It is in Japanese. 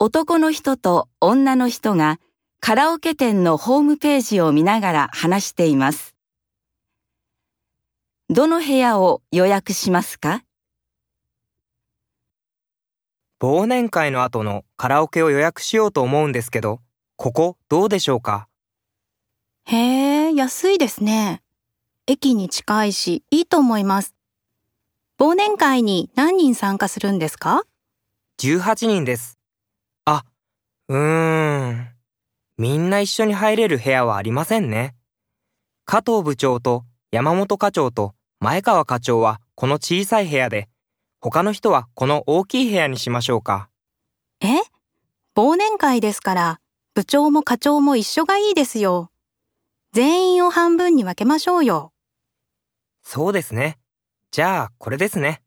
男の人と女の人がカラオケ店のホームページを見ながら話しています。どの部屋を予約しますか？忘年会の後のカラオケを予約しようと思うんですけど、ここどうでしょうか？へえ、安いですね。駅に近いし、いいと思います。忘年会に何人参加するんですか ?18 人です。あ、うーん。みんな一緒に入れる部屋はありませんね。加藤部長と山本課長と前川課長はこの小さい部屋で、他の人はこの大きい部屋にしましょうか。え？忘年会ですから、部長も課長も一緒がいいですよ。全員を半分に分けましょうよ。そうですね。じゃあ、これですね。